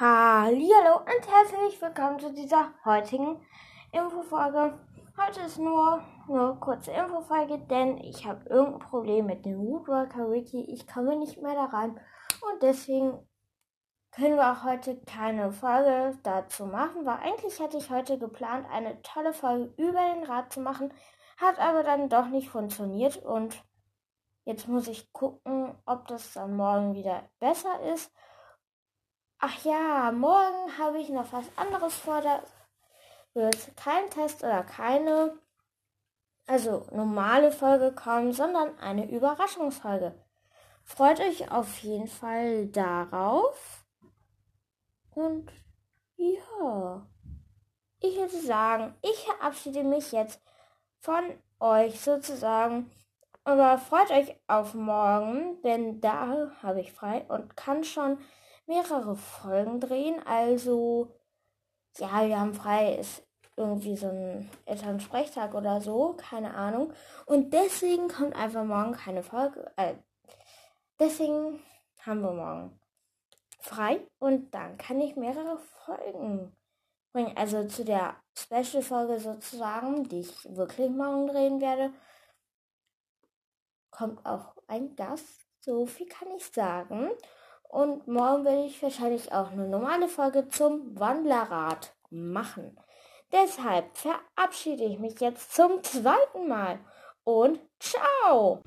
Hallo und herzlich willkommen zu dieser heutigen Infofolge. Heute ist nur eine kurze Infofolge, denn ich habe irgendein Problem mit dem Woodworker Wiki. Ich komme nicht mehr da rein und deswegen können wir auch heute keine Folge dazu machen, weil eigentlich hatte ich heute geplant, eine tolle Folge über den Rad zu machen, hat aber dann doch nicht funktioniert und jetzt muss ich gucken, ob das dann morgen wieder besser ist Ach ja, morgen habe ich noch was anderes vor. Da wird kein Test oder keine, also normale Folge kommen, sondern eine Überraschungsfolge. Freut euch auf jeden Fall darauf. Und ja, ich würde sagen, ich verabschiede mich jetzt von euch sozusagen. Aber freut euch auf morgen, denn da habe ich frei und kann schon mehrere Folgen drehen. Also, ja, wir haben frei, ist irgendwie so ein Elternsprechtag oder so, keine Ahnung. Und deswegen kommt einfach morgen keine Folge. Äh, deswegen haben wir morgen frei und dann kann ich mehrere Folgen bringen. Also zu der Special-Folge sozusagen, die ich wirklich morgen drehen werde, kommt auch ein Gast. So viel kann ich sagen. Und morgen werde ich wahrscheinlich auch eine normale Folge zum Wandlerrad machen. Deshalb verabschiede ich mich jetzt zum zweiten Mal und ciao!